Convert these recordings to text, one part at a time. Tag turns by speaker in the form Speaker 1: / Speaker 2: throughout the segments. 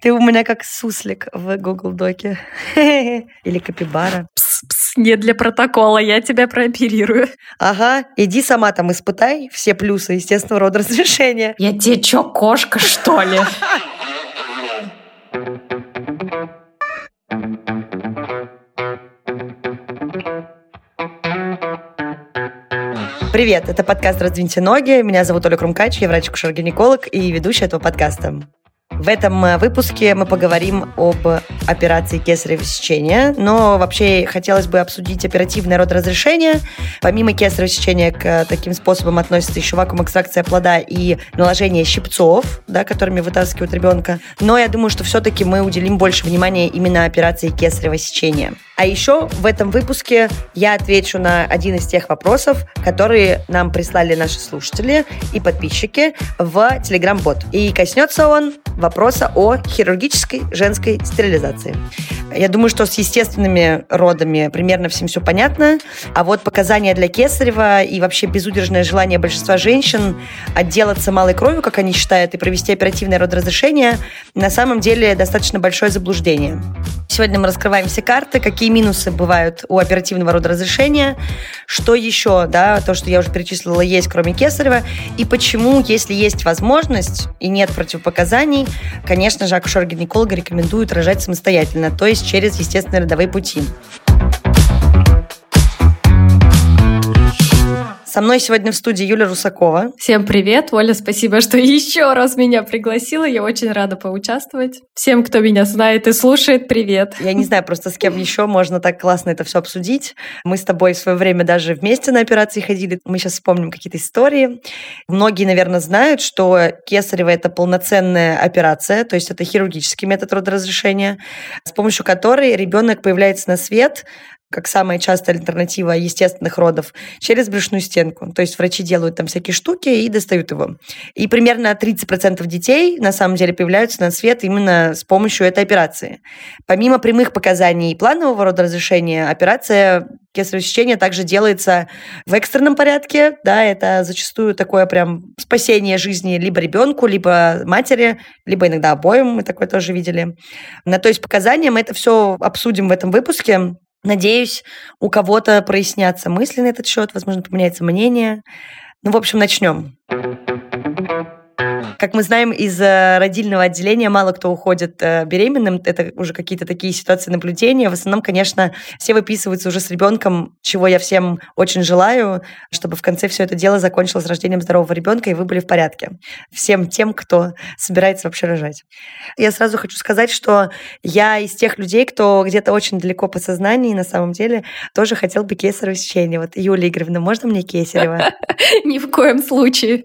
Speaker 1: Ты у меня как суслик в Google Доке. Или капибара.
Speaker 2: Пс, пс, не для протокола, я тебя прооперирую.
Speaker 1: Ага, иди сама там испытай все плюсы естественного рода разрешения.
Speaker 2: Я тебе чё, кошка, что ли?
Speaker 1: Привет, это подкаст «Раздвиньте ноги». Меня зовут Оля Крумкач, я врач-акушер-гинеколог и ведущая этого подкаста. В этом э, выпуске мы поговорим об операции кесарево сечения, но вообще хотелось бы обсудить оперативное родоразрешение. Помимо кесарево сечения к таким способам относится еще вакуум-экстракция плода и наложение щипцов, да, которыми вытаскивают ребенка. Но я думаю, что все-таки мы уделим больше внимания именно операции кесарево сечения. А еще в этом выпуске я отвечу на один из тех вопросов, которые нам прислали наши слушатели и подписчики в Telegram-бот. И коснется он вопроса о хирургической женской стерилизации. Я думаю, что с естественными родами примерно всем все понятно, а вот показания для кесарева и вообще безудержное желание большинства женщин отделаться малой кровью, как они считают, и провести оперативное родоразрешение, на самом деле достаточно большое заблуждение. Сегодня мы раскрываем все карты, какие минусы бывают у оперативного родоразрешения, что еще, да, то, что я уже перечислила, есть кроме кесарева, и почему, если есть возможность и нет противопоказаний, конечно же, акушер-гинеколога рекомендуют рожать самостоятельно, то есть через естественные родовые пути. Со мной сегодня в студии Юля Русакова.
Speaker 2: Всем привет, Оля, спасибо, что еще раз меня пригласила. Я очень рада поучаствовать. Всем, кто меня знает и слушает, привет.
Speaker 1: Я не знаю просто, с кем еще можно так классно это все обсудить. Мы с тобой в свое время даже вместе на операции ходили. Мы сейчас вспомним какие-то истории. Многие, наверное, знают, что кесарево – это полноценная операция, то есть это хирургический метод родоразрешения, с помощью которой ребенок появляется на свет как самая частая альтернатива естественных родов, через брюшную стенку. То есть врачи делают там всякие штуки и достают его. И примерно 30% детей на самом деле появляются на свет именно с помощью этой операции. Помимо прямых показаний планового рода разрешения, операция кесарево сечения также делается в экстренном порядке. Да, это зачастую такое прям спасение жизни либо ребенку, либо матери, либо иногда обоим. Мы такое тоже видели. На то есть показаниям это все обсудим в этом выпуске. Надеюсь, у кого-то прояснятся мысли на этот счет, возможно, поменяется мнение. Ну, в общем, начнем. Как мы знаем, из э, родильного отделения мало кто уходит э, беременным. Это уже какие-то такие ситуации наблюдения. В основном, конечно, все выписываются уже с ребенком, чего я всем очень желаю, чтобы в конце все это дело закончилось рождением здорового ребенка, и вы были в порядке. Всем тем, кто собирается вообще рожать. Я сразу хочу сказать, что я из тех людей, кто где-то очень далеко по сознанию, на самом деле тоже хотел бы кесарево сечение. Вот, Юлия Игоревна, можно мне кесарево?
Speaker 2: Ни в коем случае.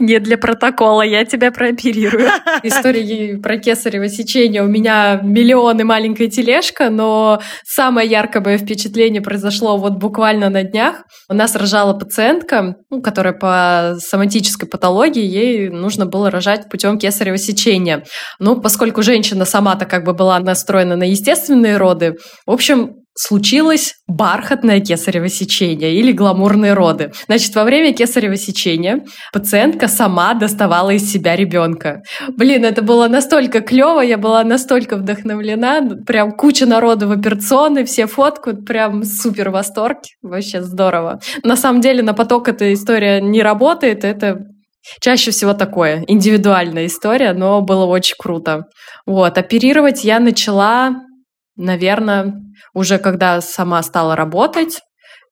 Speaker 2: Не для протокола, я тебя прооперирую. Истории про кесарево сечение. У меня миллионы маленькая тележка, но самое яркое впечатление произошло вот буквально на днях. У нас рожала пациентка, ну, которая по соматической патологии, ей нужно было рожать путем кесарево сечения. Ну, поскольку женщина сама-то как бы была настроена на естественные роды, в общем, случилось бархатное кесарево сечение или гламурные роды. Значит, во время кесарево сечения пациентка сама доставала из себя ребенка. Блин, это было настолько клево, я была настолько вдохновлена, прям куча народу в операционной, все фоткают, прям супер восторг, вообще здорово. На самом деле на поток эта история не работает, это Чаще всего такое, индивидуальная история, но было очень круто. Вот, оперировать я начала, наверное, уже когда сама стала работать.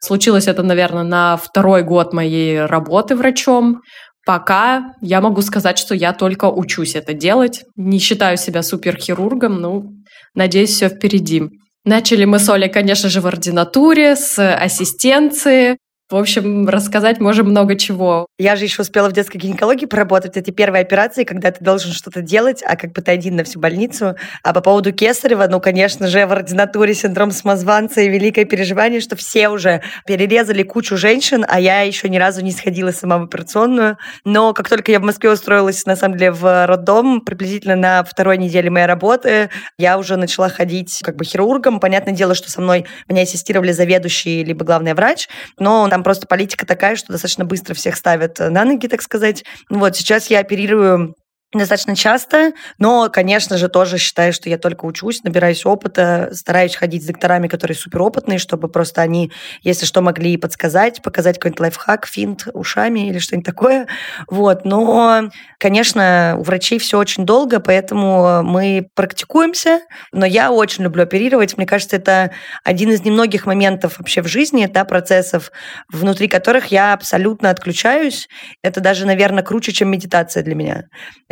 Speaker 2: Случилось это, наверное, на второй год моей работы врачом. Пока я могу сказать, что я только учусь это делать. Не считаю себя суперхирургом, ну, надеюсь, все впереди. Начали мы с Олей, конечно же, в ординатуре, с ассистенции, в общем, рассказать можем много чего.
Speaker 1: Я же еще успела в детской гинекологии поработать. Эти первые операции, когда ты должен что-то делать, а как бы ты один на всю больницу. А по поводу Кесарева, ну, конечно же, в ординатуре синдром самозванца и великое переживание, что все уже перерезали кучу женщин, а я еще ни разу не сходила сама в операционную. Но как только я в Москве устроилась, на самом деле, в роддом, приблизительно на второй неделе моей работы, я уже начала ходить как бы хирургом. Понятное дело, что со мной меня ассистировали заведующий либо главный врач, но там просто политика такая, что достаточно быстро всех ставят на ноги, так сказать. Вот сейчас я оперирую достаточно часто, но, конечно же, тоже считаю, что я только учусь, набираюсь опыта, стараюсь ходить с докторами, которые суперопытные, чтобы просто они, если что, могли подсказать, показать какой-нибудь лайфхак, финт ушами или что-нибудь такое. Вот. Но, конечно, у врачей все очень долго, поэтому мы практикуемся, но я очень люблю оперировать. Мне кажется, это один из немногих моментов вообще в жизни, да, процессов, внутри которых я абсолютно отключаюсь. Это даже, наверное, круче, чем медитация для меня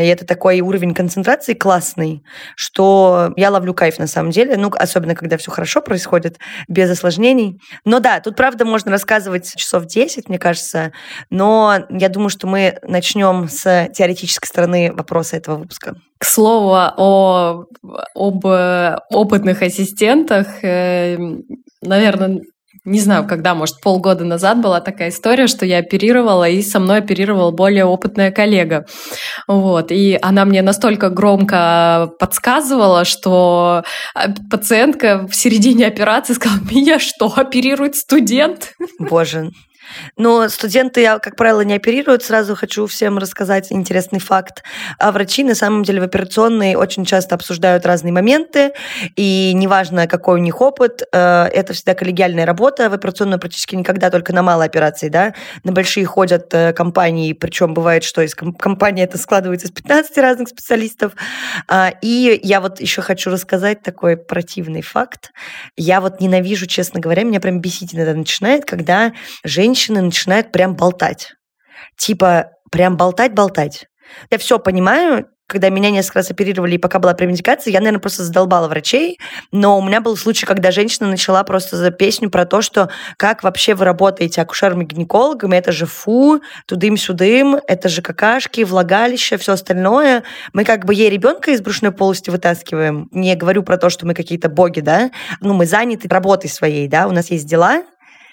Speaker 1: это такой уровень концентрации классный, что я ловлю кайф на самом деле, ну, особенно когда все хорошо происходит, без осложнений. Но да, тут, правда, можно рассказывать часов 10, мне кажется, но я думаю, что мы начнем с теоретической стороны вопроса этого выпуска.
Speaker 2: К слову о, об опытных ассистентах, э, наверное, не знаю, когда, может, полгода назад была такая история, что я оперировала, и со мной оперировала более опытная коллега. Вот. И она мне настолько громко подсказывала, что а, пациентка в середине операции сказала, меня что, оперирует студент?
Speaker 1: Боже, но студенты, как правило, не оперируют. Сразу хочу всем рассказать интересный факт. А врачи, на самом деле, в операционной очень часто обсуждают разные моменты, и неважно, какой у них опыт, э, это всегда коллегиальная работа. В операционную практически никогда только на малые операции, да. На большие ходят э, компании, причем бывает, что из компании это складывается из 15 разных специалистов. А, и я вот еще хочу рассказать такой противный факт. Я вот ненавижу, честно говоря, меня прям бесить иногда начинает, когда женщины женщины начинают прям болтать. Типа, прям болтать-болтать. Я все понимаю, когда меня несколько раз оперировали, и пока была премедикация, я, наверное, просто задолбала врачей. Но у меня был случай, когда женщина начала просто за песню про то, что как вообще вы работаете акушерами гинекологами, это же фу, тудым-сюдым, это же какашки, влагалище, все остальное. Мы как бы ей ребенка из брюшной полости вытаскиваем. Не говорю про то, что мы какие-то боги, да. Ну, мы заняты работой своей, да, у нас есть дела,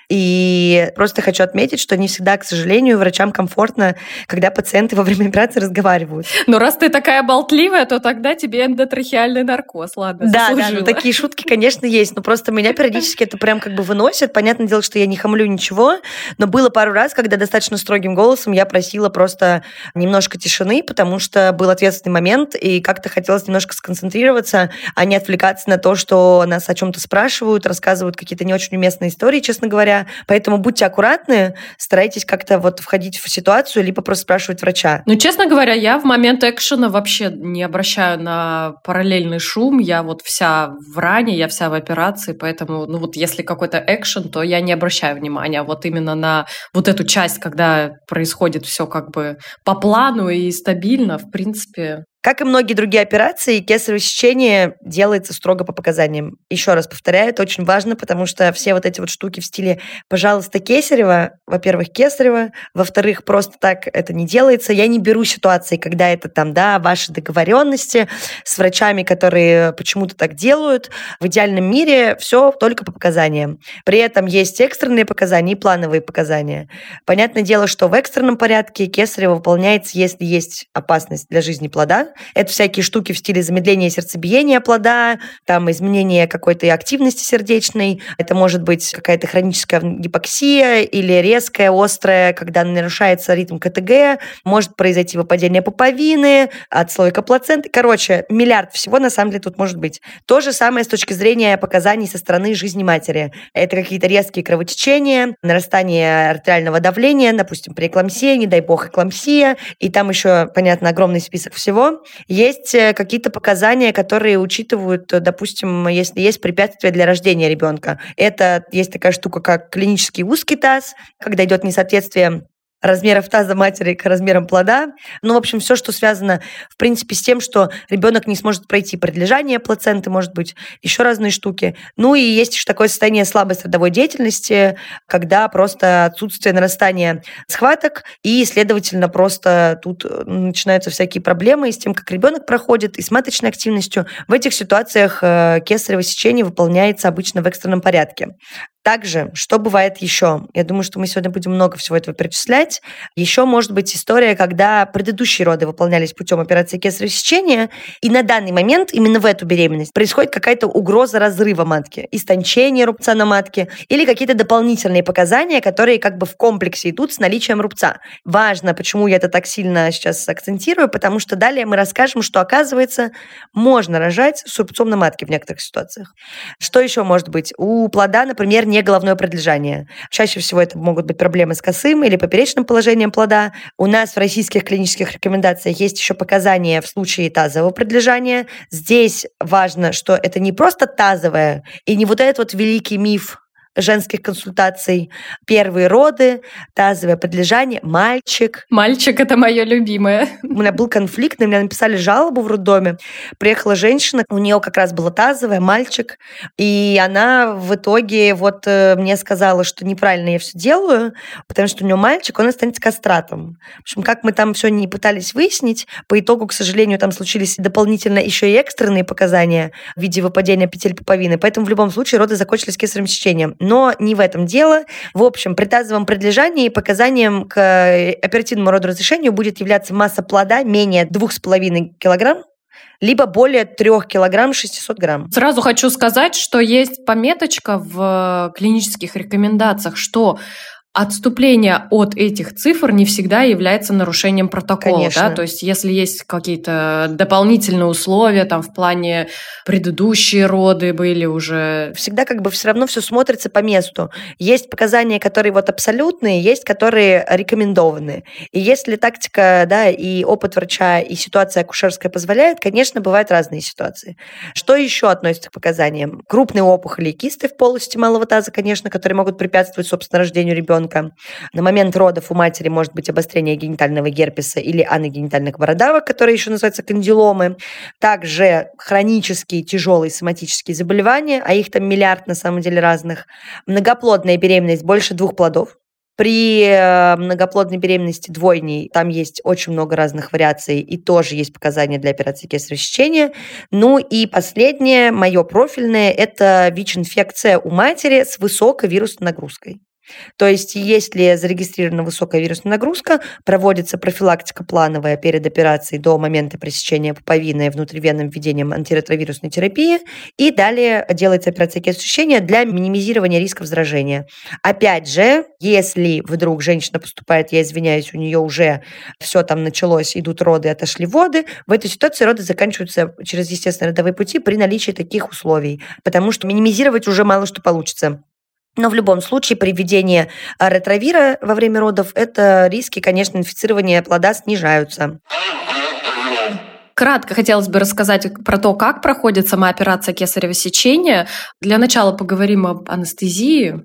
Speaker 1: и просто хочу отметить, что не всегда, к сожалению, врачам комфортно, когда пациенты во время операции разговаривают.
Speaker 2: Но раз ты такая болтливая, то тогда тебе эндотрахеальный наркоз, ладно,
Speaker 1: Да, да, ну такие шутки, конечно, есть, но просто меня периодически это прям как бы выносит. Понятное дело, что я не хамлю ничего, но было пару раз, когда достаточно строгим голосом я просила просто немножко тишины, потому что был ответственный момент, и как-то хотелось немножко сконцентрироваться, а не отвлекаться на то, что нас о чем-то спрашивают, рассказывают какие-то не очень уместные истории, честно говоря, Поэтому будьте аккуратны, старайтесь как-то вот входить в ситуацию, либо просто спрашивать врача.
Speaker 2: Ну, честно говоря, я в момент экшена вообще не обращаю на параллельный шум. Я вот вся в ране, я вся в операции, поэтому, ну вот если какой-то экшен, то я не обращаю внимания. Вот именно на вот эту часть, когда происходит все как бы по плану и стабильно, в принципе,
Speaker 1: как и многие другие операции, кесарево сечение делается строго по показаниям. Еще раз повторяю, это очень важно, потому что все вот эти вот штуки в стиле «пожалуйста, кесарево», во-первых, кесарево, во-вторых, просто так это не делается. Я не беру ситуации, когда это там, да, ваши договоренности с врачами, которые почему-то так делают. В идеальном мире все только по показаниям. При этом есть экстренные показания и плановые показания. Понятное дело, что в экстренном порядке кесарево выполняется, если есть опасность для жизни плода, это всякие штуки в стиле замедления сердцебиения плода, там изменение какой-то активности сердечной. Это может быть какая-то хроническая гипоксия или резкая, острая, когда нарушается ритм КТГ, может произойти выпадение пуповины, отслойка плаценты. Короче, миллиард всего на самом деле тут может быть. То же самое с точки зрения показаний со стороны жизни матери. Это какие-то резкие кровотечения, нарастание артериального давления, допустим, при эклампсии, не дай бог эклампсия, и там еще, понятно, огромный список всего. Есть э, какие-то показания, которые учитывают, э, допустим, если есть препятствие для рождения ребенка. Это есть такая штука, как клинический узкий таз, когда идет несоответствие размеров таза матери к размерам плода. Ну, в общем, все, что связано, в принципе, с тем, что ребенок не сможет пройти прилежание плаценты, может быть, еще разные штуки. Ну, и есть еще такое состояние слабой родовой деятельности, когда просто отсутствие нарастания схваток, и, следовательно, просто тут э, начинаются всякие проблемы и с тем, как ребенок проходит, и с маточной активностью. В этих ситуациях э, кесарево сечение выполняется обычно в экстренном порядке. Также, что бывает еще? Я думаю, что мы сегодня будем много всего этого перечислять. Еще может быть история, когда предыдущие роды выполнялись путем операции кесарево сечения, и на данный момент, именно в эту беременность, происходит какая-то угроза разрыва матки, истончение рубца на матке или какие-то дополнительные показания, которые как бы в комплексе идут с наличием рубца. Важно, почему я это так сильно сейчас акцентирую, потому что далее мы расскажем, что, оказывается, можно рожать с рубцом на матке в некоторых ситуациях. Что еще может быть? У плода, например, не головное прилежание. Чаще всего это могут быть проблемы с косым или поперечным положением плода. У нас в российских клинических рекомендациях есть еще показания в случае тазового прилежания. Здесь важно, что это не просто тазовое и не вот этот вот великий миф женских консультаций. Первые роды, тазовое подлежание, мальчик.
Speaker 2: Мальчик – это мое любимое.
Speaker 1: У меня был конфликт, на меня написали жалобу в роддоме. Приехала женщина, у нее как раз было тазовое, мальчик, и она в итоге вот э, мне сказала, что неправильно я все делаю, потому что у нее мальчик, он останется кастратом. В общем, как мы там все не пытались выяснить, по итогу, к сожалению, там случились дополнительно еще и экстренные показания в виде выпадения петель пуповины, поэтому в любом случае роды закончились кесаревым сечением но не в этом дело. В общем, при тазовом предлежании показанием к э, оперативному родоразрешению будет являться масса плода менее 2,5 килограмм, либо более 3 килограмм 600 грамм.
Speaker 2: Сразу хочу сказать, что есть пометочка в клинических рекомендациях, что отступление от этих цифр не всегда является нарушением протокола. Конечно. Да? То есть если есть какие-то дополнительные условия там в плане предыдущие роды были уже...
Speaker 1: Всегда как бы все равно все смотрится по месту. Есть показания, которые вот абсолютные, есть которые рекомендованы. И если тактика, да, и опыт врача, и ситуация акушерская позволяет, конечно, бывают разные ситуации. Что еще относится к показаниям? Крупные опухоли и кисты в полости малого таза, конечно, которые могут препятствовать, собственно, рождению ребенка ребенка. На момент родов у матери может быть обострение генитального герпеса или аногенитальных бородавок, которые еще называются кандиломы. Также хронические тяжелые соматические заболевания, а их там миллиард на самом деле разных. Многоплодная беременность больше двух плодов. При э, многоплодной беременности двойней там есть очень много разных вариаций, и тоже есть показания для операции кесарево сечения. Ну и последнее, мое профильное, это ВИЧ-инфекция у матери с высокой вирусной нагрузкой. То есть, если зарегистрирована высокая вирусная нагрузка, проводится профилактика плановая перед операцией до момента пресечения пуповины внутривенным введением антиретровирусной терапии, и далее делается операция кесаревого для минимизирования рисков заражения. Опять же, если вдруг женщина поступает, я извиняюсь, у нее уже все там началось, идут роды, отошли воды, в этой ситуации роды заканчиваются через естественные родовые пути при наличии таких условий, потому что минимизировать уже мало что получится. Но в любом случае при введении а, ретровира во время родов это риски, конечно, инфицирования плода снижаются.
Speaker 2: Кратко хотелось бы рассказать про то, как проходит сама операция кесарево сечения. Для начала поговорим об анестезии.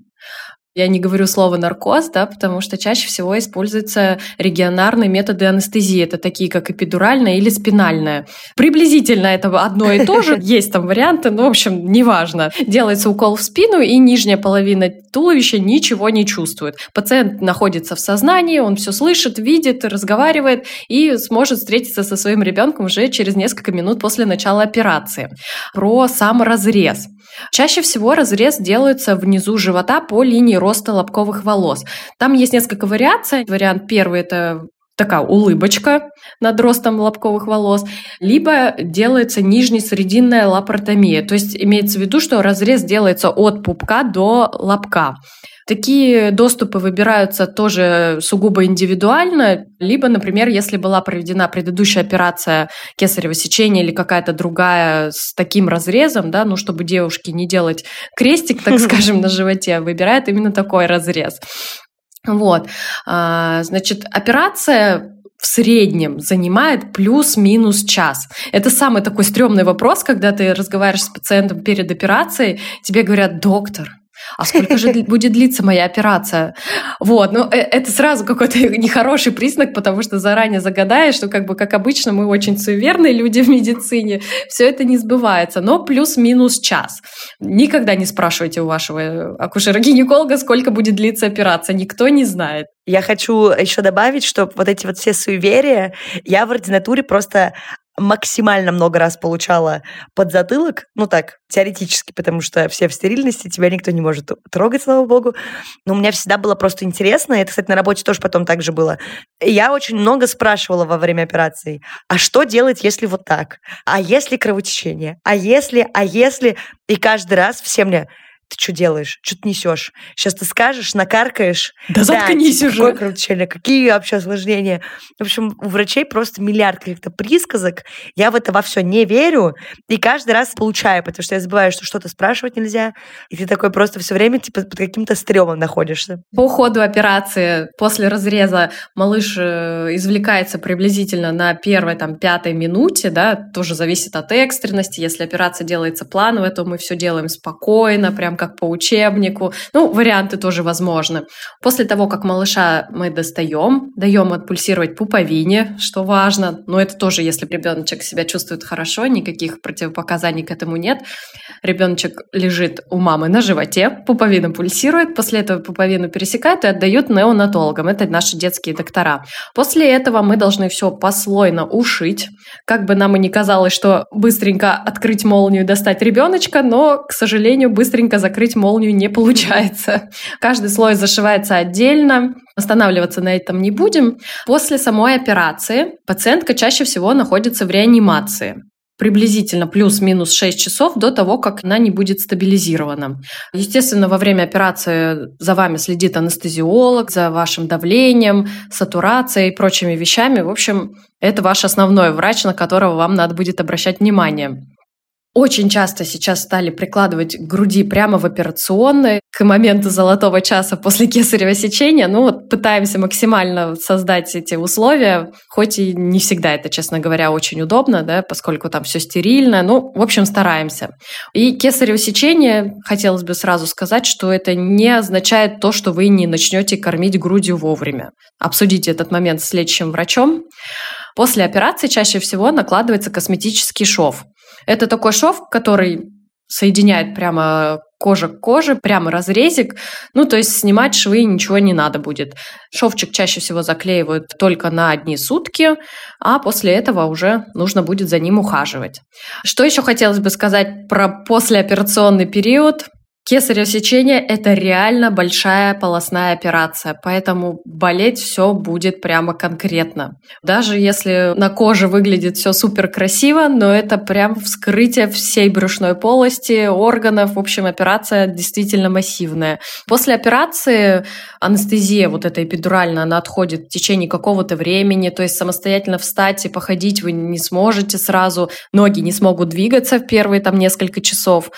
Speaker 2: Я не говорю слово наркоз, да, потому что чаще всего используются регионарные методы анестезии. Это такие, как эпидуральная или спинальная. Приблизительно это одно и то же. Есть там варианты, но, в общем, неважно. Делается укол в спину, и нижняя половина туловища ничего не чувствует. Пациент находится в сознании, он все слышит, видит, разговаривает и сможет встретиться со своим ребенком уже через несколько минут после начала операции. Про сам разрез. Чаще всего разрез делается внизу живота по линии роста лобковых волос. Там есть несколько вариаций. Вариант первый – это такая улыбочка над ростом лобковых волос, либо делается нижнесрединная лапаротомия. То есть имеется в виду, что разрез делается от пупка до лобка. Такие доступы выбираются тоже сугубо индивидуально, либо, например, если была проведена предыдущая операция кесарево сечения или какая-то другая с таким разрезом, да, ну, чтобы девушке не делать крестик, так скажем, на животе, выбирает именно такой разрез. Вот, а, значит, операция в среднем занимает плюс-минус час. Это самый такой стрёмный вопрос, когда ты разговариваешь с пациентом перед операцией, тебе говорят, доктор, а сколько же будет длиться моя операция? Вот, ну э, это сразу какой-то нехороший признак, потому что заранее загадаешь, что как бы, как обычно, мы очень суеверные люди в медицине, все это не сбывается, но плюс-минус час. Никогда не спрашивайте у вашего акушера-гинеколога, сколько будет длиться операция, никто не знает.
Speaker 1: Я хочу еще добавить, что вот эти вот все суеверия, я в ординатуре просто максимально много раз получала под затылок, ну так, теоретически, потому что все в стерильности, тебя никто не может трогать, слава богу. Но у меня всегда было просто интересно, это, кстати, на работе тоже потом так же было. Я очень много спрашивала во время операции, а что делать, если вот так? А если кровотечение? А если, а если? И каждый раз все мне, ты что делаешь? Что ты несешь? Сейчас ты скажешь, накаркаешь.
Speaker 2: Да, заткнись да, уже.
Speaker 1: Какое кровотечение? Какие вообще осложнения? В общем, у врачей просто миллиард каких-то присказок. Я в это во все не верю. И каждый раз получаю, потому что я забываю, что что-то спрашивать нельзя. И ты такой просто все время типа под каким-то стрёмом находишься.
Speaker 2: По ходу операции после разреза малыш э, извлекается приблизительно на первой, там, пятой минуте, да, тоже зависит от экстренности. Если операция делается планово, то мы все делаем спокойно, прям как по учебнику. Ну, варианты тоже возможны. После того, как малыша мы достаем, даем отпульсировать пуповине, что важно. Но это тоже, если ребеночек себя чувствует хорошо, никаких противопоказаний к этому нет. Ребеночек лежит у мамы на животе, пуповина пульсирует, после этого пуповину пересекают и отдают неонатологам. Это наши детские доктора. После этого мы должны все послойно ушить. Как бы нам и не казалось, что быстренько открыть молнию и достать ребеночка, но, к сожалению, быстренько закрыть молнию не получается. Каждый слой зашивается отдельно, останавливаться на этом не будем. После самой операции пациентка чаще всего находится в реанимации приблизительно плюс-минус 6 часов до того, как она не будет стабилизирована. Естественно, во время операции за вами следит анестезиолог, за вашим давлением, сатурацией и прочими вещами. В общем, это ваш основной врач, на которого вам надо будет обращать внимание. Очень часто сейчас стали прикладывать к груди прямо в операционной к моменту золотого часа после кесарево сечения. Ну вот пытаемся максимально создать эти условия, хоть и не всегда это, честно говоря, очень удобно, да, поскольку там все стерильно. Ну, в общем, стараемся. И кесарево сечение, хотелось бы сразу сказать, что это не означает то, что вы не начнете кормить грудью вовремя. Обсудите этот момент с лечащим врачом. После операции чаще всего накладывается косметический шов. Это такой шов, который соединяет прямо кожа к коже, прямо разрезик. Ну, то есть снимать швы ничего не надо будет. Шовчик чаще всего заклеивают только на одни сутки, а после этого уже нужно будет за ним ухаживать. Что еще хотелось бы сказать про послеоперационный период? Кесарево сечение – это реально большая полостная операция, поэтому болеть все будет прямо конкретно. Даже если на коже выглядит все супер красиво, но это прям вскрытие всей брюшной полости, органов. В общем, операция действительно массивная. После операции анестезия вот эта эпидуральная, она отходит в течение какого-то времени, то есть самостоятельно встать и походить вы не сможете сразу, ноги не смогут двигаться в первые там несколько часов.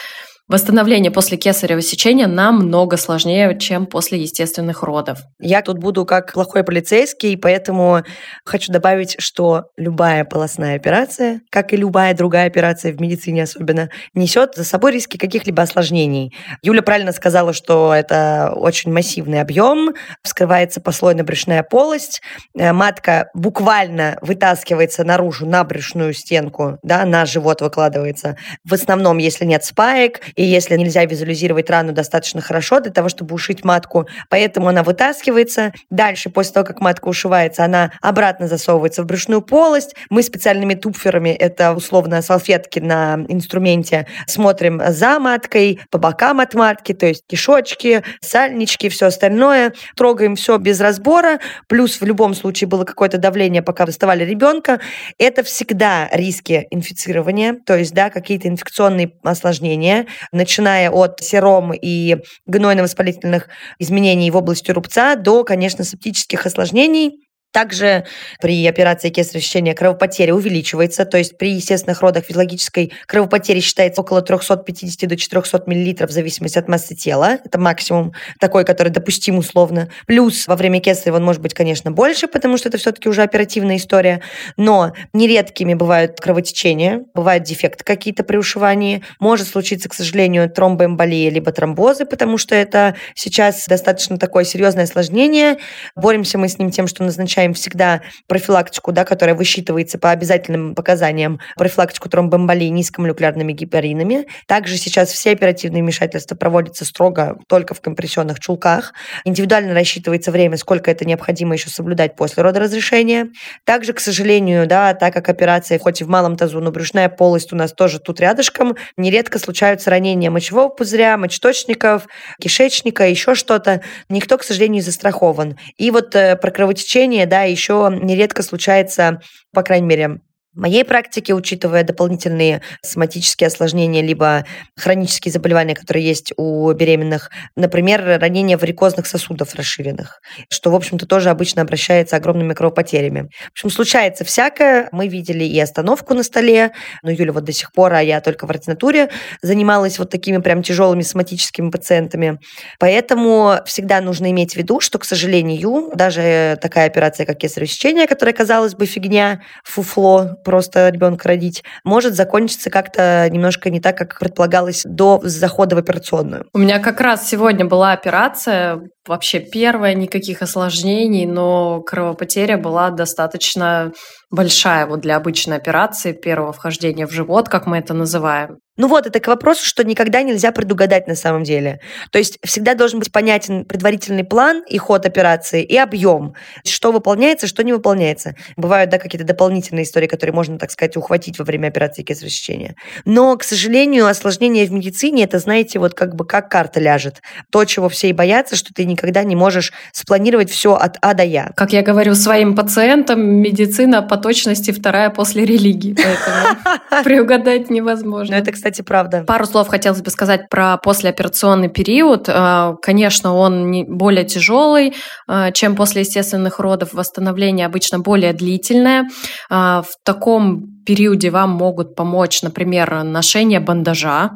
Speaker 2: Восстановление после кесарево сечения намного сложнее, чем после естественных родов.
Speaker 1: Я тут буду как плохой полицейский, поэтому хочу добавить, что любая полостная операция, как и любая другая операция в медицине особенно, несет за собой риски каких-либо осложнений. Юля правильно сказала, что это очень массивный объем, вскрывается послойно-брюшная полость, э, матка буквально вытаскивается наружу на брюшную стенку, да, на живот выкладывается. В основном, если нет спаек, и если нельзя визуализировать рану достаточно хорошо для того, чтобы ушить матку, поэтому она вытаскивается. Дальше, после того, как матка ушивается, она обратно засовывается в брюшную полость. Мы специальными тупферами, это условно салфетки на инструменте, смотрим за маткой, по бокам от матки, то есть кишочки, сальнички, все остальное. Трогаем все без разбора. Плюс в любом случае было какое-то давление, пока доставали ребенка. Это всегда риски инфицирования, то есть да, какие-то инфекционные осложнения начиная от сером и гнойно-воспалительных изменений в области рубца до, конечно, септических осложнений, также при операции кесарево сечения кровопотеря увеличивается, то есть при естественных родах физиологической кровопотери считается около 350 до 400 мл в зависимости от массы тела. Это максимум такой, который допустим условно. Плюс во время кесарева он может быть, конечно, больше, потому что это все-таки уже оперативная история. Но нередкими бывают кровотечения, бывают дефекты какие-то при ушивании. Может случиться, к сожалению, тромбоэмболия либо тромбозы, потому что это сейчас достаточно такое серьезное осложнение. Боремся мы с ним тем, что назначаем назначаем всегда профилактику, да, которая высчитывается по обязательным показаниям, профилактику тромбоэмболии низкомолекулярными гепаринами. Также сейчас все оперативные вмешательства проводятся строго только в компрессионных чулках. Индивидуально рассчитывается время, сколько это необходимо еще соблюдать после родоразрешения. Также, к сожалению, да, так как операция хоть и в малом тазу, но брюшная полость у нас тоже тут рядышком, нередко случаются ранения мочевого пузыря, мочеточников, кишечника, еще что-то. Никто, к сожалению, не застрахован. И вот э, про кровотечение, да, еще нередко случается, по крайней мере, в моей практике, учитывая дополнительные соматические осложнения, либо хронические заболевания, которые есть у беременных, например, ранение варикозных сосудов расширенных, что, в общем-то, тоже обычно обращается огромными кровопотерями. В общем, случается всякое. Мы видели и остановку на столе, но Юля вот до сих пор, а я только в ординатуре занималась вот такими прям тяжелыми соматическими пациентами. Поэтому всегда нужно иметь в виду, что, к сожалению, даже такая операция, как кесарево сечение, которая, казалось бы, фигня, фуфло, просто ребенка родить, может закончиться как-то немножко не так, как предполагалось до захода в операционную.
Speaker 2: У меня как раз сегодня была операция, вообще первая, никаких осложнений, но кровопотеря была достаточно большая вот для обычной операции первого вхождения в живот, как мы это называем.
Speaker 1: Ну вот, это к вопросу, что никогда нельзя предугадать на самом деле. То есть всегда должен быть понятен предварительный план и ход операции, и объем. Что выполняется, что не выполняется. Бывают, да, какие-то дополнительные истории, которые можно, так сказать, ухватить во время операции кесарево сечения. Но, к сожалению, осложнения в медицине, это, знаете, вот как бы как карта ляжет. То, чего все и боятся, что ты никогда не можешь спланировать все от А до Я.
Speaker 2: Как я говорю своим пациентам, медицина по точности вторая после религии, поэтому приугадать невозможно.
Speaker 1: Но это, кстати, правда.
Speaker 2: Пару слов хотелось бы сказать про послеоперационный период. Э, конечно, он более тяжелый, э, чем после естественных родов. Восстановление обычно более длительное. Э, в таком периоде вам могут помочь, например, ношение бандажа,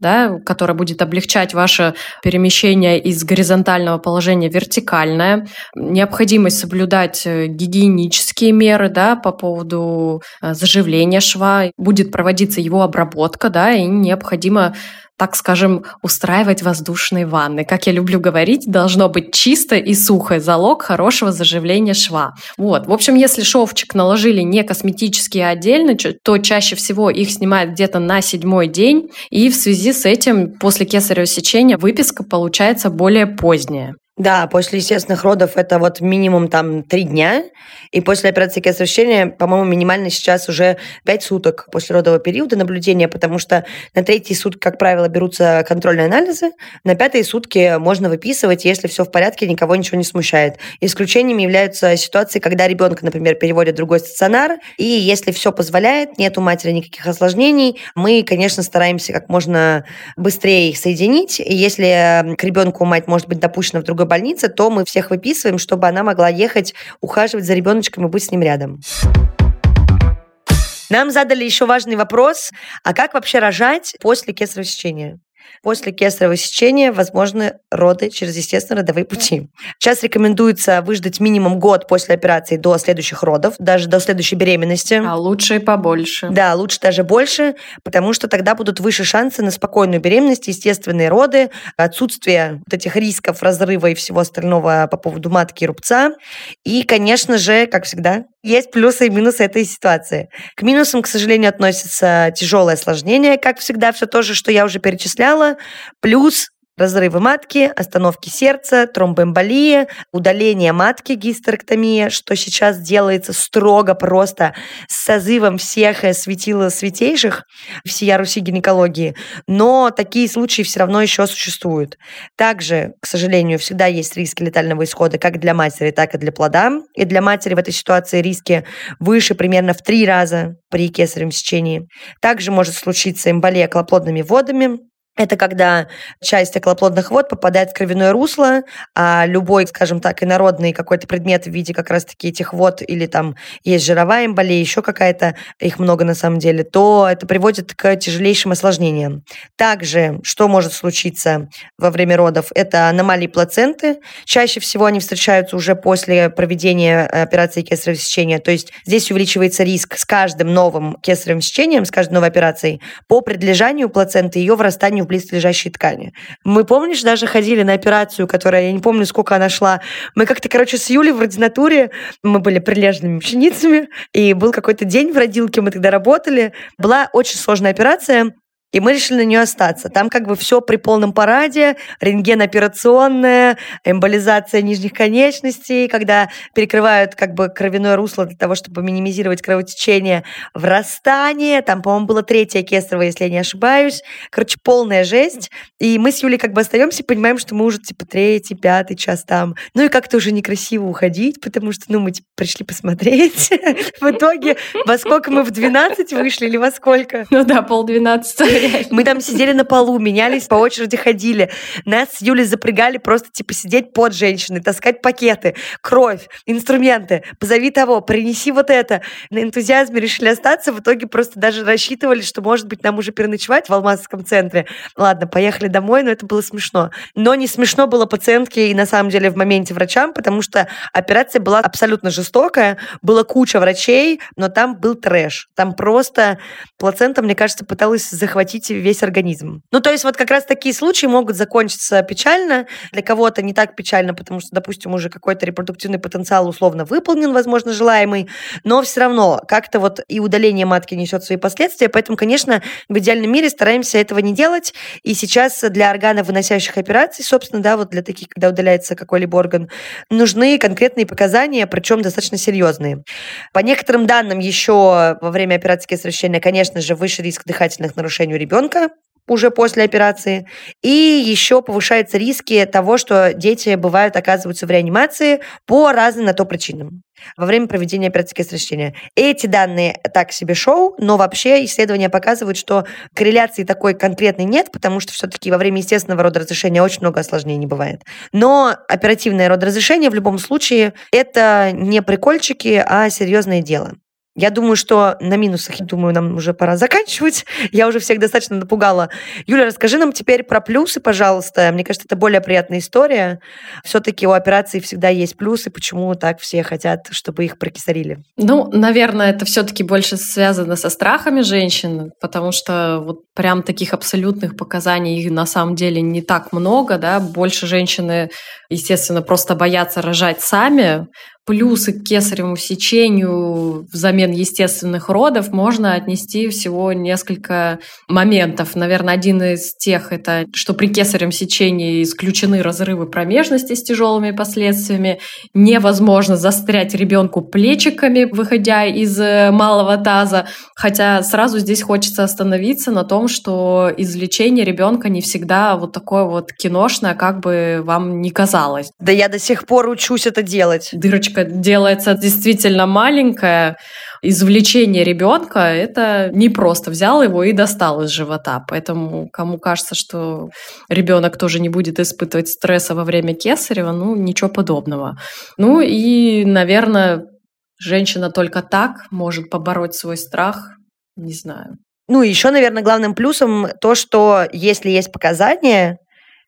Speaker 2: да, которая будет облегчать ваше перемещение из горизонтального положения в вертикальное, необходимость соблюдать э, гигиенические меры да, по поводу э, заживления шва, будет проводиться его обработка, да, и необходимо так скажем, устраивать воздушные ванны. Как я люблю говорить, должно быть чисто и сухо. Залог хорошего заживления шва. Вот. В общем, если шовчик наложили не косметически, а отдельно, то чаще всего их снимают где-то на седьмой день. И в связи с этим после кесарево сечения выписка получается более поздняя.
Speaker 1: Да, после естественных родов это вот минимум там три дня, и после операции кесарево по-моему, минимально сейчас уже пять суток после родового периода наблюдения, потому что на третьи сутки, как правило, берутся контрольные анализы, на пятые сутки можно выписывать, если все в порядке, никого ничего не смущает. Исключениями являются ситуации, когда ребенка, например, переводят в другой стационар, и если все позволяет, нет у матери никаких осложнений, мы, конечно, стараемся как можно быстрее их соединить, и если к ребенку мать может быть допущена в другой больнице, то мы всех выписываем, чтобы она могла ехать, ухаживать за ребеночком и быть с ним рядом. Нам задали еще важный вопрос, а как вообще рожать после кесарево сечения? После кесарево сечения возможны роды через естественные родовые пути. Сейчас рекомендуется выждать минимум год после операции до следующих родов, даже до следующей беременности.
Speaker 2: А лучше и побольше.
Speaker 1: Да, лучше даже больше, потому что тогда будут выше шансы на спокойную беременность, естественные роды, отсутствие вот этих рисков разрыва и всего остального по поводу матки и рубца. И, конечно же, как всегда, есть плюсы и минусы этой ситуации. К минусам, к сожалению, относятся тяжелое осложнение, как всегда, все то же, что я уже перечисляла, плюс разрывы матки, остановки сердца, тромбоэмболия, удаление матки, гистерэктомия, что сейчас делается строго просто с созывом всех э, светила святейших всея Руси гинекологии. Но такие случаи все равно еще существуют. Также, к сожалению, всегда есть риски летального исхода как для матери, так и для плода. И для матери в этой ситуации риски выше примерно в три раза при кесаревом сечении. Также может случиться эмболия клоплодными водами, это когда часть околоплодных вод попадает в кровяное русло, а любой, скажем так, инородный какой-то предмет в виде как раз-таки этих вод или там есть жировая эмболия, еще какая-то, их много на самом деле, то это приводит к тяжелейшим осложнениям. Также, что может случиться во время родов, это аномалии плаценты. Чаще всего они встречаются уже после проведения операции кесарево сечения, то есть здесь увеличивается риск с каждым новым кесаревым сечением, с каждой новой операцией по предлежанию плаценты, ее врастанию в близлежащие ткани. Мы, помнишь, даже ходили на операцию, которая, я не помню, сколько она шла. Мы как-то, короче, с Юлей в ординатуре, мы были прилежными ученицами, и был какой-то день в родилке, мы тогда работали. Была очень сложная операция, и мы решили на нее остаться. Там как бы все при полном параде, рентген операционная, эмболизация нижних конечностей, когда перекрывают как бы кровяное русло для того, чтобы минимизировать кровотечение, врастание. Там, по-моему, было третье кесарево, если я не ошибаюсь. Короче, полная жесть. И мы с Юлей как бы остаемся и понимаем, что мы уже типа третий, пятый час там. Ну и как-то уже некрасиво уходить, потому что, ну, мы типа пришли посмотреть. В итоге, во сколько мы в 12 вышли или во сколько?
Speaker 2: Ну да, полдвенадцатого.
Speaker 1: Мы там сидели на полу, менялись, по очереди ходили. Нас с Юлей запрягали просто, типа, сидеть под женщиной, таскать пакеты, кровь, инструменты. Позови того, принеси вот это. На энтузиазме решили остаться. В итоге просто даже рассчитывали, что, может быть, нам уже переночевать в Алмазском центре. Ладно, поехали домой, но это было смешно. Но не смешно было пациентке и, на самом деле, в моменте врачам, потому что операция была абсолютно жестокая. Была куча врачей, но там был трэш. Там просто плацента, мне кажется, пыталась захватить захватить весь организм. Ну, то есть вот как раз такие случаи могут закончиться печально. Для кого-то не так печально, потому что, допустим, уже какой-то репродуктивный потенциал условно выполнен, возможно, желаемый, но все равно как-то вот и удаление матки несет свои последствия, поэтому, конечно, в идеальном мире стараемся этого не делать, и сейчас для органов, выносящих операций, собственно, да, вот для таких, когда удаляется какой-либо орган, нужны конкретные показания, причем достаточно серьезные. По некоторым данным, еще во время операции кесарево конечно же, выше риск дыхательных нарушений ребенка уже после операции. И еще повышаются риски того, что дети бывают оказываются в реанимации по разным на то причинам во время проведения операции кесарево Эти данные так себе шоу, но вообще исследования показывают, что корреляции такой конкретной нет, потому что все-таки во время естественного родоразрешения очень много осложнений бывает. Но оперативное родоразрешение в любом случае это не прикольчики, а серьезное дело. Я думаю, что на минусах, думаю, нам уже пора заканчивать. Я уже всех достаточно напугала. Юля, расскажи нам теперь про плюсы, пожалуйста. Мне кажется, это более приятная история. Все-таки у операции всегда есть плюсы. Почему так все хотят, чтобы их прокисарили?
Speaker 2: Ну, наверное, это все-таки больше связано со страхами женщин, потому что вот прям таких абсолютных показаний на самом деле не так много, да. Больше женщины, естественно, просто боятся рожать сами, плюсы к кесаревому сечению взамен естественных родов можно отнести всего несколько моментов. Наверное, один из тех это, что при кесаревом сечении исключены разрывы промежности с тяжелыми последствиями, невозможно застрять ребенку плечиками, выходя из э, малого таза, хотя сразу здесь хочется остановиться на том, что извлечение ребенка не всегда вот такое вот киношное, как бы вам не казалось.
Speaker 1: Да я до сих пор учусь это делать.
Speaker 2: Дырочка дырочка делается действительно маленькая, извлечение ребенка это не просто взял его и достал из живота. Поэтому кому кажется, что ребенок тоже не будет испытывать стресса во время кесарева, ну ничего подобного. Ну и, наверное, женщина только так может побороть свой страх, не знаю.
Speaker 1: Ну, еще, наверное, главным плюсом то, что если есть показания,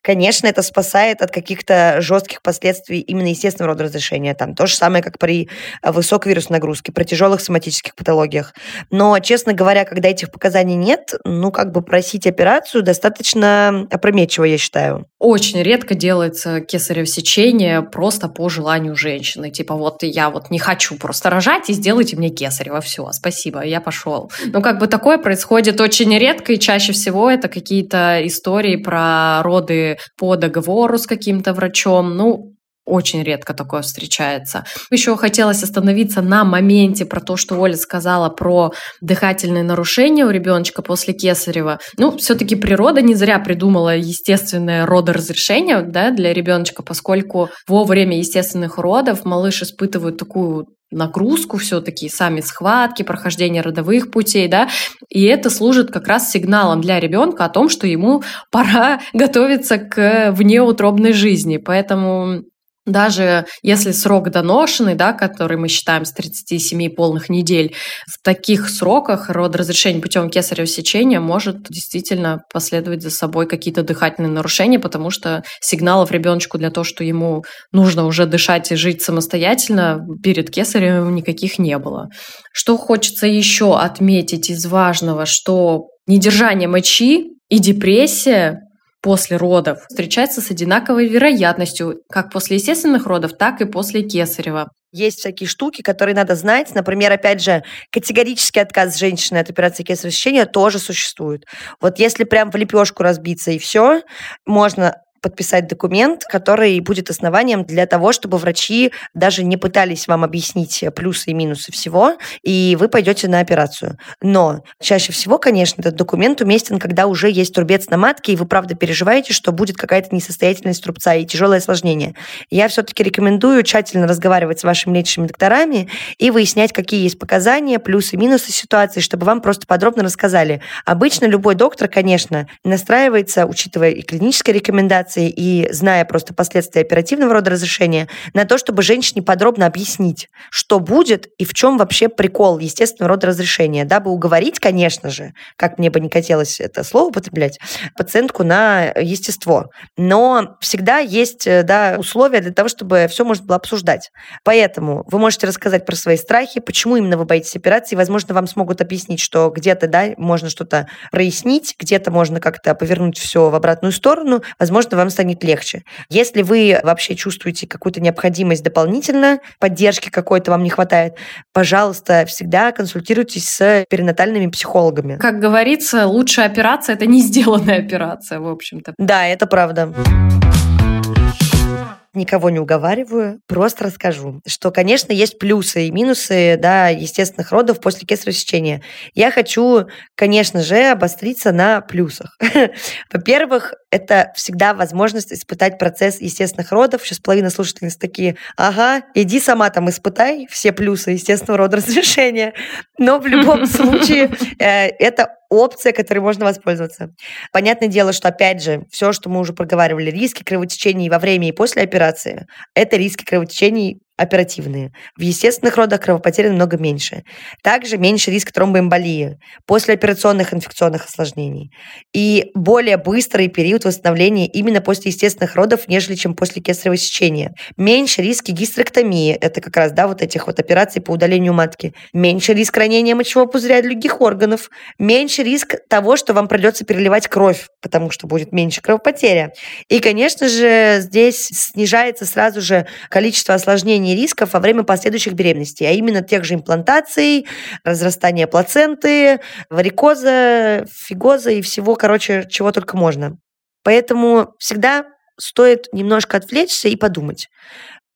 Speaker 1: конечно, это спасает от каких-то жестких последствий именно естественного рода разрешения. Там то же самое, как при э, высокой вирусной нагрузке, при тяжелых соматических патологиях. Но, честно говоря, когда этих показаний нет, ну, как бы просить операцию достаточно опрометчиво, я считаю.
Speaker 2: Очень редко делается кесарево сечение просто по желанию женщины. Типа вот я вот не хочу просто рожать, и сделайте мне кесарево. Все, спасибо, я пошел. Ну, как бы такое происходит очень редко, и чаще всего это какие-то истории про роды по договору с каким-то врачом. Ну, очень редко такое встречается. Еще хотелось остановиться на моменте про то, что Оля сказала про дыхательные нарушения у ребеночка после кесарева. Ну, все-таки природа не зря придумала естественное родоразрешение да, для ребеночка, поскольку во время естественных родов малыш испытывает такую нагрузку все-таки, сами схватки, прохождение родовых путей, да, и это служит как раз сигналом для ребенка о том, что ему пора готовиться к внеутробной жизни. Поэтому даже если срок доношенный, да, который мы считаем с 37 полных недель, в таких сроках родоразрешение путем кесарево сечения может действительно последовать за собой какие-то дыхательные нарушения, потому что сигналов ребеночку для того, что ему нужно уже дышать и жить самостоятельно, перед кесарем никаких не было. Что хочется еще отметить из важного, что недержание мочи И депрессия после родов встречается с одинаковой вероятностью как после естественных родов, так и после кесарева.
Speaker 1: Есть всякие штуки, которые надо знать. Например, опять же, категорический отказ женщины от операции кесарево сечения тоже существует. Вот если прям в лепешку разбиться и все, можно подписать документ, который будет основанием для того, чтобы врачи даже не пытались вам объяснить плюсы и минусы всего, и вы пойдете на операцию. Но чаще всего, конечно, этот документ уместен, когда уже есть трубец на матке, и вы правда переживаете, что будет какая-то несостоятельность трубца и тяжелое осложнение. Я все-таки рекомендую тщательно разговаривать с вашими лечащими докторами и выяснять, какие есть показания, плюсы и минусы ситуации, чтобы вам просто подробно рассказали. Обычно любой доктор, конечно, настраивается, учитывая и клинические рекомендации, операции и зная просто последствия оперативного рода разрешения, на то, чтобы женщине подробно объяснить, что будет и в чем вообще прикол естественного рода разрешения, дабы уговорить, конечно же, как мне бы не хотелось это слово употреблять, пациентку на естество. Но всегда есть э, да, условия для того, чтобы все можно было обсуждать. Поэтому вы можете рассказать про свои страхи, почему именно вы боитесь операции. Возможно, вам смогут объяснить, что где-то да, можно что-то прояснить, где-то можно как-то повернуть все в обратную сторону. Возможно, вам станет легче. Если вы вообще чувствуете какую-то необходимость дополнительно, поддержки какой-то вам не хватает, пожалуйста, всегда консультируйтесь с перинатальными психологами.
Speaker 2: Как говорится, лучшая операция – это не сделанная операция, в общем-то.
Speaker 1: Да, это правда никого не уговариваю, просто расскажу, что, конечно, есть плюсы и минусы, да, естественных родов после кесарево сечения. Я хочу, конечно же, обостриться на плюсах. Во-первых, это всегда возможность испытать процесс естественных родов. Сейчас половина слушательниц такие, ага, иди сама там испытай все плюсы естественного рода разрешения. Но в любом случае э, это опция, которой можно воспользоваться. Понятное дело, что, опять же, все, что мы уже проговаривали, риски кровотечений во время и после операции, это риски кровотечений оперативные. В естественных родах кровопотери намного меньше. Также меньше риск тромбоэмболии, послеоперационных инфекционных осложнений и более быстрый период восстановления именно после естественных родов, нежели чем после кесарево сечения. Меньше риски гистерэктомии, это как раз да, вот этих вот операций по удалению матки. Меньше риск ранения мочевого пузыря и других органов. Меньше риск того, что вам придется переливать кровь, потому что будет меньше кровопотеря. И, конечно же, здесь снижается сразу же количество осложнений снижение рисков во время последующих беременностей, а именно тех же имплантаций, разрастания плаценты, варикоза, фигоза и всего, короче, чего только можно. Поэтому всегда стоит немножко отвлечься и подумать.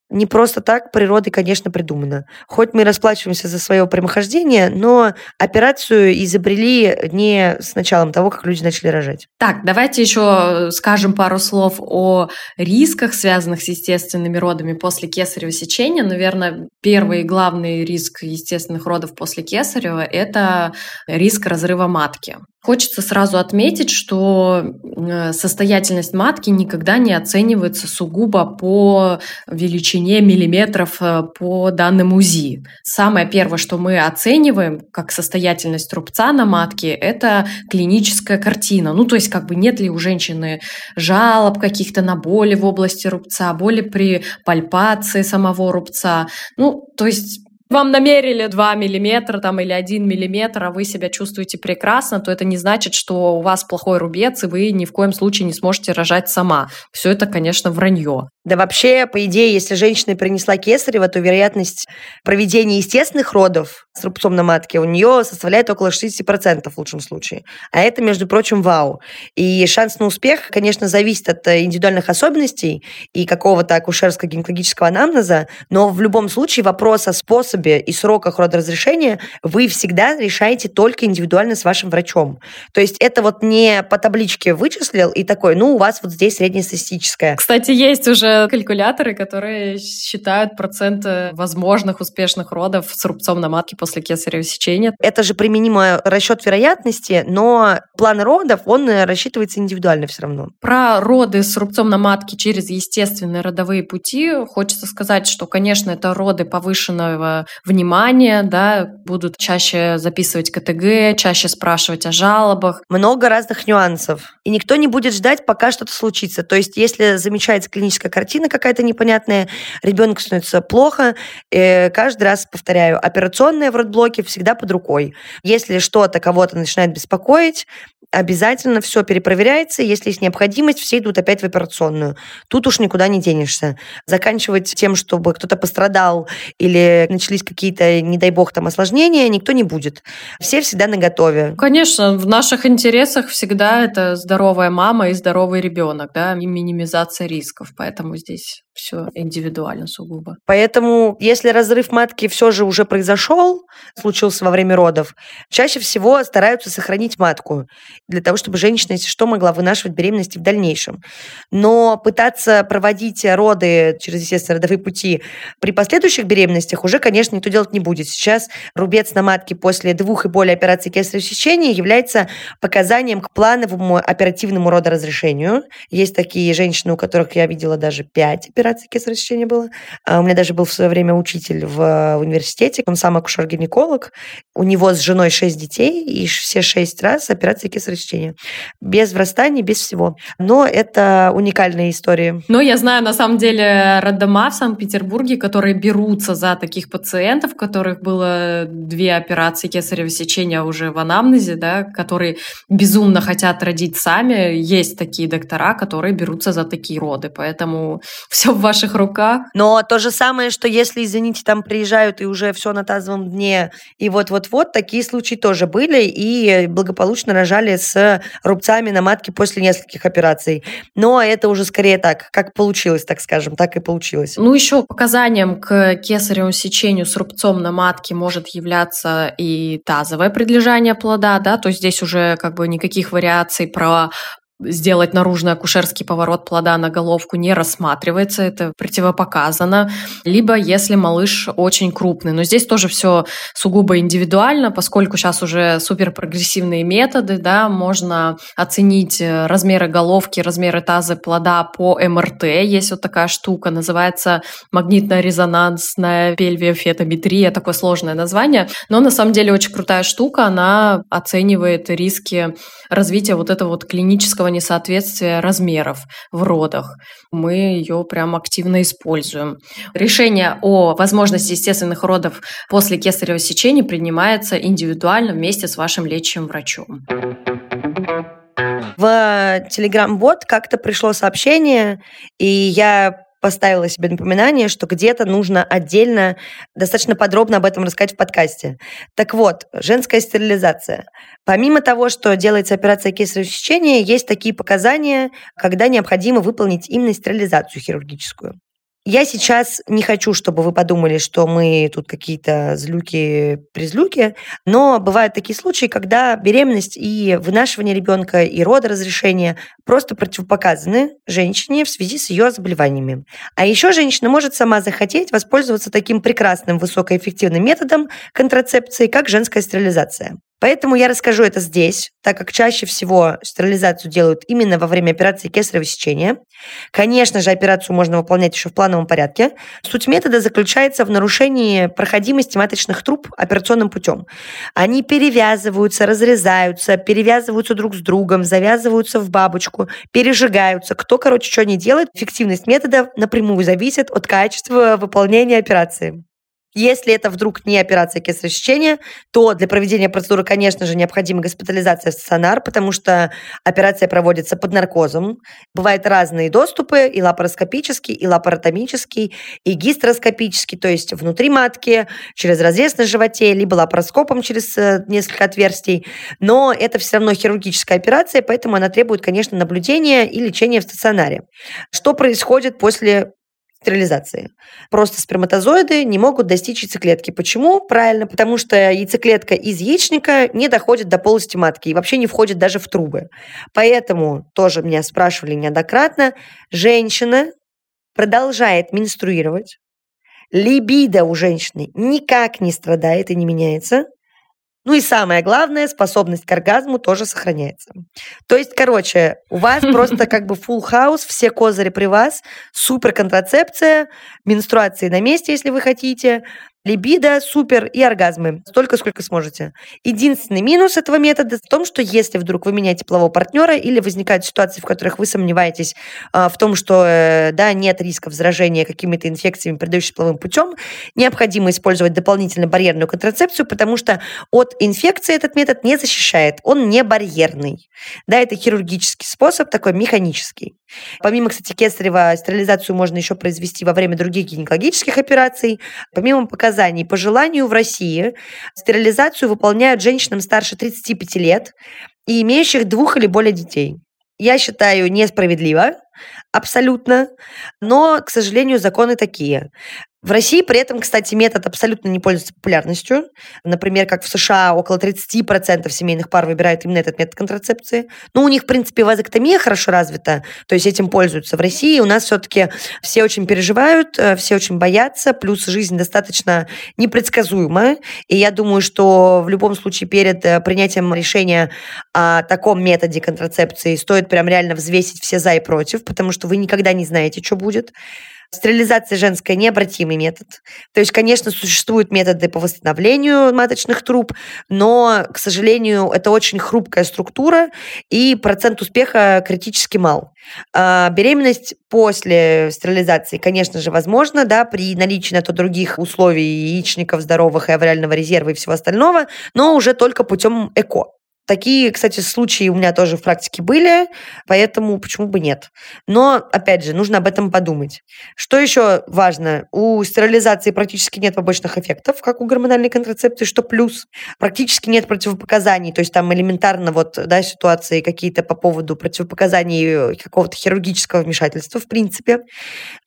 Speaker 1: Не просто так природой, конечно, придумано. Хоть мы расплачиваемся за свое прямохождение, но операцию изобрели не с началом того, как люди начали рожать.
Speaker 2: Так, давайте еще скажем пару слов о рисках, связанных с естественными родами после кесарево сечения. Наверное, первый и главный риск естественных родов после кесарева – это риск разрыва матки. Хочется сразу отметить, что э, состоятельность матки никогда не оценивается сугубо по величине миллиметров э, по данным УЗИ. Самое первое, что мы оцениваем как состоятельность рубца на матке, это клиническая картина. Ну, то есть, как бы нет ли у женщины жалоб каких-то на боли в области рубца, боли при пальпации самого рубца. Ну, то есть вам намерили 2 миллиметра там, или 1 миллиметр, а вы себя чувствуете прекрасно, то это не значит, что у вас плохой рубец, и вы ни в коем случае не сможете рожать сама. Все это, конечно, вранье.
Speaker 1: Да вообще, по идее, если женщина принесла кесарево, то вероятность проведения естественных родов с рубцом на матке у нее составляет около 60% в лучшем случае. А это, между прочим, вау. И шанс на успех, конечно, зависит от э, индивидуальных особенностей и какого-то акушерско-гинекологического анамнеза, но в любом случае вопрос о способе и сроках родоразрешения вы всегда решаете только индивидуально с вашим врачом. То есть это вот не по табличке вычислил и такой, ну, у вас вот здесь среднестатистическое.
Speaker 2: Кстати, есть уже калькуляторы, которые считают процент возможных успешных родов с рубцом на матке после кесарево сечения.
Speaker 1: Это же применимо расчет вероятности, но план родов, он рассчитывается индивидуально все равно.
Speaker 2: Про роды с рубцом на матке через естественные родовые пути хочется сказать, что, конечно, это роды повышенного внимания, да, будут чаще записывать КТГ, чаще спрашивать о жалобах.
Speaker 1: Много разных нюансов. И никто не будет ждать, пока что-то случится. То есть, если замечается клиническая картина какая-то непонятная, ребенку становится плохо, э, каждый раз повторяю, операционная в родблоке всегда под рукой. Если что-то кого-то начинает беспокоить, обязательно все перепроверяется. Если есть необходимость, все идут опять в операционную. Тут уж никуда не денешься. Заканчивать тем, чтобы кто-то пострадал или начались какие-то, не дай бог, там осложнения, никто не будет. Все всегда на готове.
Speaker 2: Конечно, в наших интересах всегда это здоровая мама и здоровый ребенок, да, и минимизация рисков. Поэтому здесь все индивидуально сугубо.
Speaker 1: Поэтому, если разрыв матки все же уже произошел, случился во время родов, чаще всего стараются сохранить матку для того, чтобы женщина, если что, могла вынашивать беременности в дальнейшем. Но пытаться проводить роды через, естественно, родовые пути при последующих беременностях уже, конечно, никто делать не будет. Сейчас рубец на матке после двух и более операций кесарево сечения является показанием к плановому оперативному родоразрешению. Есть такие женщины, у которых я видела даже пять операций кесарево сечения было. А у меня даже был в свое время учитель в университете, он сам акушер-гинеколог. У него с женой шесть детей, и все шесть раз операции кесарево сечения. Без врастания, без всего. Но это уникальная история.
Speaker 2: Но я знаю, на самом деле, роддома в Санкт-Петербурге, которые берутся за таких пациентов, у которых было две операции кесарево сечения уже в анамнезе, да, которые безумно хотят родить сами. Есть такие доктора, которые берутся за такие роды. Поэтому все в ваших руках.
Speaker 1: Но то же самое, что если, извините, там приезжают и уже все на тазовом дне, и вот-вот-вот, такие случаи тоже были, и благополучно рожали с рубцами на матке после нескольких операций. Но это уже скорее так, как получилось, так скажем, так и получилось.
Speaker 2: Ну, еще показанием к кесаревому сечению с рубцом на матке может являться и тазовое предлежание плода, да, то здесь уже как бы никаких вариаций про сделать наружный акушерский поворот плода на головку не рассматривается, это противопоказано, либо если малыш очень крупный. Но здесь тоже все сугубо индивидуально, поскольку сейчас уже суперпрогрессивные методы, да, можно оценить э, размеры головки, размеры таза плода по МРТ. Есть вот такая штука, называется магнитно-резонансная пельвиофетометрия, такое сложное название, но на самом деле очень крутая штука, она оценивает риски развития вот этого вот клинического несоответствия размеров в родах. Мы ее прям активно используем. Решение о возможности естественных родов после кесарево сечения принимается индивидуально вместе с вашим лечащим врачом.
Speaker 1: В Telegram-бот как-то пришло сообщение, и я поставила себе напоминание, что где-то нужно отдельно достаточно подробно об этом рассказать в подкасте. Так вот, женская стерилизация. Помимо того, что делается операция кесарево сечения, есть такие показания, когда необходимо выполнить именно стерилизацию хирургическую. Я сейчас не хочу, чтобы вы подумали, что мы тут какие-то злюки-призлюки, но бывают такие случаи, когда беременность и вынашивание ребенка и родоразрешение просто противопоказаны женщине в связи с ее заболеваниями. А еще женщина может сама захотеть воспользоваться таким прекрасным высокоэффективным методом контрацепции, как женская стерилизация. Поэтому я расскажу это здесь, так как чаще всего стерилизацию делают именно во время операции кесарево сечения. Конечно же, операцию можно выполнять еще в плановом порядке. Суть метода заключается в нарушении проходимости маточных труб операционным путем. Они перевязываются, разрезаются, перевязываются друг с другом, завязываются в бабочку, пережигаются. Кто, короче, что не делает, эффективность метода напрямую зависит от качества выполнения операции. Если это вдруг не операция кесарево сечения, то для проведения процедуры, конечно же, необходима госпитализация в стационар, потому что операция проводится под наркозом. Бывают разные доступы, и лапароскопический, и лапаротомический, и гистероскопический, то есть внутри матки, через разрез на животе, либо лапароскопом через э, несколько отверстий. Но это все равно хирургическая операция, поэтому она требует, конечно, наблюдения и лечения в стационаре. Что происходит после стерилизации. Просто сперматозоиды не могут достичь яйцеклетки. Почему? Правильно, потому что яйцеклетка из яичника не доходит до полости матки и вообще не входит даже в трубы. Поэтому, тоже меня спрашивали неоднократно, женщина продолжает менструировать, либидо у женщины никак не страдает и не меняется, ну и самое главное, способность к оргазму тоже сохраняется. То есть, короче, у вас просто как бы full house, все козыри при вас, супер контрацепция, менструации на месте, если вы хотите, Либидо, супер, и оргазмы. Столько, сколько сможете. Единственный минус этого метода в том, что если вдруг вы меняете полового партнера или возникают ситуации, в которых вы сомневаетесь э, в том, что э, да, нет риска заражения какими-то инфекциями, передающимися половым путем, необходимо использовать дополнительно барьерную контрацепцию, потому что от инфекции этот метод не защищает, он не барьерный. Да, это хирургический способ, такой механический. Помимо, кстати, кесарева, стерилизацию можно еще произвести во время других гинекологических операций. Помимо показаний, по желанию в России стерилизацию выполняют женщинам старше 35 лет и имеющих двух или более детей. Я считаю несправедливо, абсолютно, но, к сожалению, законы такие. В России при этом, кстати, метод абсолютно не пользуется популярностью. Например, как в США около 30% семейных пар выбирают именно этот метод контрацепции. Но у них, в принципе, вазоктомия хорошо развита, то есть этим пользуются. В России у нас все-таки все очень переживают, э, все очень боятся, плюс жизнь достаточно непредсказуема. И я думаю, что в любом случае перед э, принятием решения о таком методе контрацепции стоит прям реально взвесить все за и против, потому что вы никогда не знаете, что будет. Стерилизация женская – необратимый метод. То есть, конечно, существуют методы по восстановлению маточных труб, но, к сожалению, это очень хрупкая структура, и процент успеха критически мал. А беременность после стерилизации, конечно же, возможно, да, при наличии на то других условий яичников здоровых и авриального резерва и всего остального, но уже только путем ЭКО. Такие, кстати, случаи у меня тоже в практике были, поэтому почему бы нет. Но, опять же, нужно об этом подумать. Что еще важно? У стерилизации практически нет побочных эффектов, как у гормональной контрацепции, что плюс. Практически нет противопоказаний, то есть там элементарно вот, да, ситуации какие-то по поводу противопоказаний какого-то хирургического вмешательства, в принципе.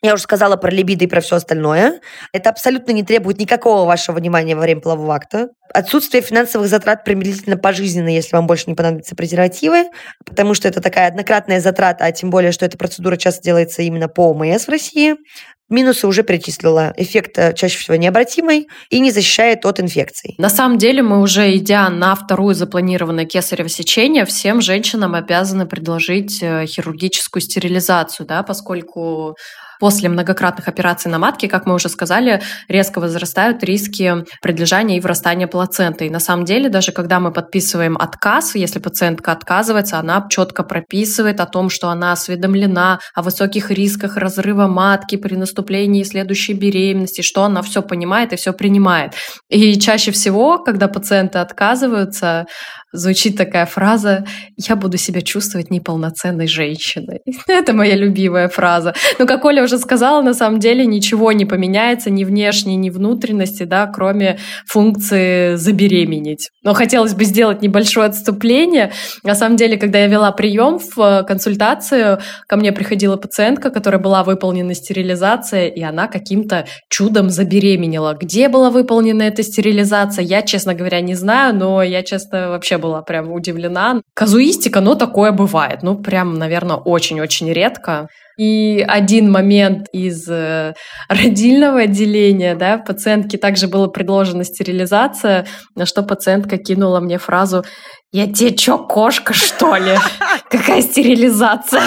Speaker 1: Я уже сказала про либидо и про все остальное. Это абсолютно не требует никакого вашего внимания во время полового акта. Отсутствие финансовых затрат приблизительно пожизненно, если вам больше не понадобятся презервативы, потому что это такая однократная затрата, а тем более, что эта процедура часто делается именно по ОМС в России. Минусы уже перечислила. Эффект э, чаще всего необратимый и не защищает от инфекций.
Speaker 2: На самом деле мы уже, идя на вторую запланированное кесарево сечение, всем женщинам обязаны предложить э, хирургическую стерилизацию, да, поскольку После многократных операций на матке, как мы уже сказали, резко возрастают риски предлежания и врастания плаценты. И на самом деле, даже когда мы подписываем отказ, если пациентка отказывается, она четко прописывает о том, что она осведомлена о высоких рисках разрыва матки при наступлении следующей беременности, что она все понимает и все принимает. И чаще всего, когда пациенты отказываются, звучит такая фраза «я буду себя чувствовать неполноценной женщиной». Это моя любимая фраза. Но, как Оля уже сказала, на самом деле ничего не поменяется ни внешне, ни внутренности, да, кроме функции забеременеть. Но хотелось бы сделать небольшое отступление. На самом деле, когда я вела прием в э, консультацию, ко мне приходила пациентка, которая была выполнена стерилизация, и она каким-то чудом забеременела. Где была выполнена эта стерилизация, я, честно говоря, не знаю, но я, честно, вообще была прям удивлена. Казуистика, но такое бывает. Ну, прям, наверное, очень-очень редко. И один момент из э, родильного отделения, да, пациентке также была предложена стерилизация, на что пациентка кинула мне фразу «Я тебе чё, кошка, что ли? Какая стерилизация?»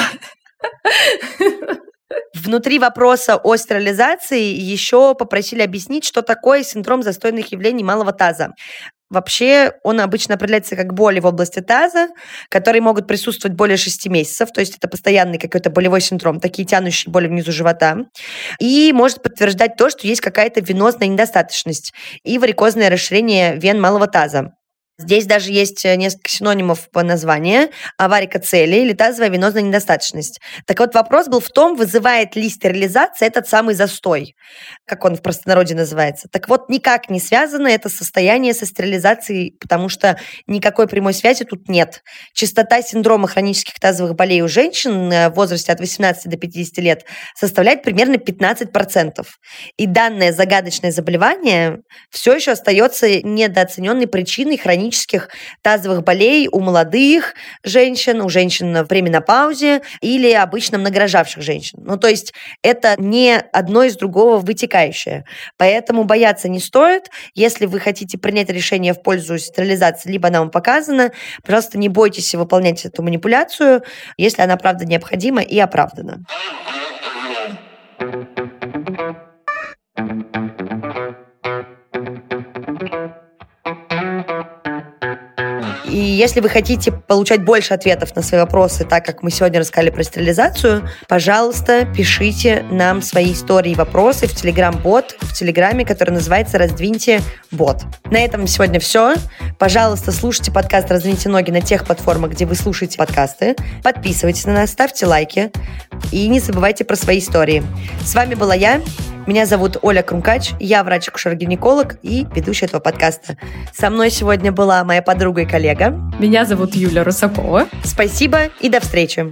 Speaker 1: Внутри вопроса о стерилизации еще попросили объяснить, что такое синдром застойных явлений малого таза. Вообще он обычно определяется как боли в области таза, которые могут присутствовать более 6 месяцев, то есть это постоянный какой-то болевой синдром, такие тянущие боли внизу живота. И может подтверждать то, что есть какая-то венозная недостаточность и варикозное расширение вен малого таза. Здесь даже есть э, несколько синонимов по названию. Аварикоцелия или тазовая венозная недостаточность. Так вот, вопрос был в том, вызывает ли стерилизация этот самый застой, как он в простонародье называется. Так вот, никак не связано это состояние со стерилизацией, потому что никакой прямой связи тут нет. Частота синдрома хронических тазовых болей у женщин э, в возрасте от 18 до 50 лет составляет примерно 15%. И данное загадочное заболевание все еще остается недооцененной причиной хронических хронических тазовых болей у молодых женщин, у женщин в пременопаузе или обычно многорожавших женщин. Ну, то есть это не одно из другого вытекающее. Поэтому бояться не стоит. Если вы хотите принять решение в пользу стерилизации, либо она вам показана, просто не бойтесь выполнять эту манипуляцию, если она, правда, необходима и оправдана. Если вы хотите получать больше ответов на свои вопросы, так как мы сегодня рассказали про стерилизацию, пожалуйста, пишите нам свои истории и вопросы в Телеграм-бот, в Телеграме, который называется «Раздвиньте бот». На этом сегодня все. Пожалуйста, слушайте подкаст «Раздвиньте ноги» на тех платформах, где вы слушаете подкасты. Подписывайтесь на нас, ставьте лайки и не забывайте про свои истории. С вами была я, меня зовут Оля Крумкач, я врач-акушер-гинеколог и ведущая этого подкаста. Со мной сегодня была моя подруга и коллега.
Speaker 2: Меня зовут Юля Русакова.
Speaker 1: Спасибо и до встречи.